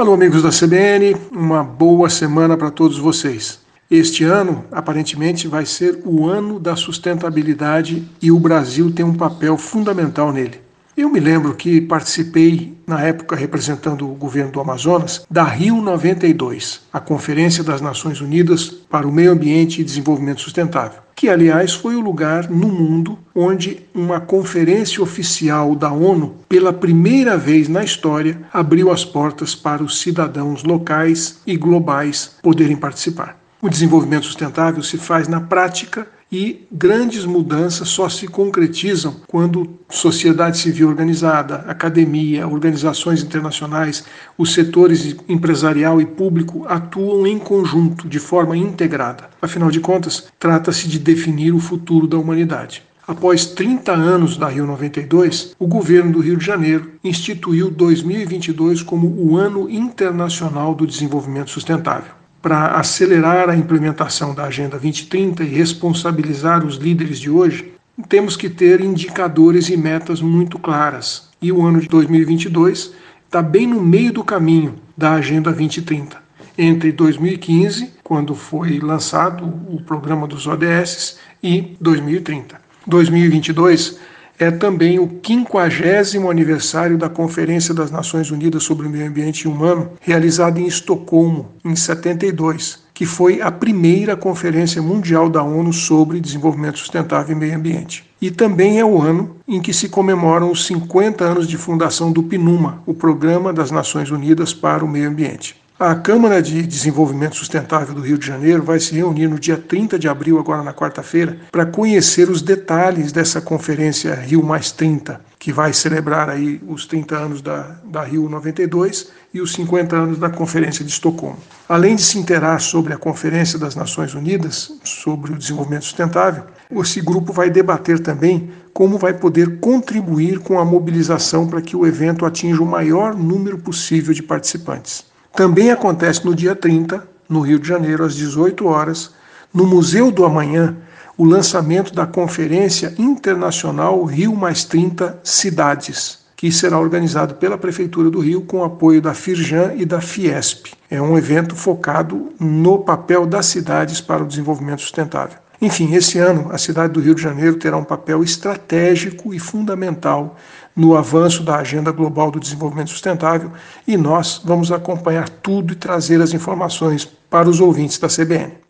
Alô, amigos da CBN, uma boa semana para todos vocês. Este ano, aparentemente, vai ser o ano da sustentabilidade e o Brasil tem um papel fundamental nele. Eu me lembro que participei, na época representando o governo do Amazonas, da Rio 92, a Conferência das Nações Unidas para o Meio Ambiente e Desenvolvimento Sustentável, que, aliás, foi o lugar no mundo onde uma conferência oficial da ONU, pela primeira vez na história, abriu as portas para os cidadãos locais e globais poderem participar. O desenvolvimento sustentável se faz na prática e grandes mudanças só se concretizam quando sociedade civil organizada, academia, organizações internacionais, os setores empresarial e público atuam em conjunto, de forma integrada. Afinal de contas, trata-se de definir o futuro da humanidade. Após 30 anos da Rio 92, o governo do Rio de Janeiro instituiu 2022 como o Ano Internacional do Desenvolvimento Sustentável para acelerar a implementação da Agenda 2030 e responsabilizar os líderes de hoje, temos que ter indicadores e metas muito claras. E o ano de 2022 está bem no meio do caminho da Agenda 2030. Entre 2015, quando foi lançado o programa dos ODS, e 2030. 2022 é também o 50 aniversário da Conferência das Nações Unidas sobre o Meio Ambiente Humano, realizada em Estocolmo, em 72, que foi a primeira conferência mundial da ONU sobre desenvolvimento sustentável e meio ambiente. E também é o ano em que se comemoram os 50 anos de fundação do PNUMA, o Programa das Nações Unidas para o Meio Ambiente. A Câmara de Desenvolvimento Sustentável do Rio de Janeiro vai se reunir no dia 30 de abril, agora na quarta-feira, para conhecer os detalhes dessa conferência Rio Mais 30, que vai celebrar aí os 30 anos da, da Rio 92 e os 50 anos da Conferência de Estocolmo. Além de se interar sobre a Conferência das Nações Unidas sobre o Desenvolvimento Sustentável, esse grupo vai debater também como vai poder contribuir com a mobilização para que o evento atinja o maior número possível de participantes. Também acontece no dia 30, no Rio de Janeiro, às 18 horas, no Museu do Amanhã, o lançamento da Conferência Internacional Rio Mais 30 Cidades, que será organizado pela Prefeitura do Rio com apoio da Firjan e da Fiesp. É um evento focado no papel das cidades para o desenvolvimento sustentável. Enfim, esse ano a cidade do Rio de Janeiro terá um papel estratégico e fundamental no avanço da agenda global do desenvolvimento sustentável e nós vamos acompanhar tudo e trazer as informações para os ouvintes da CBN.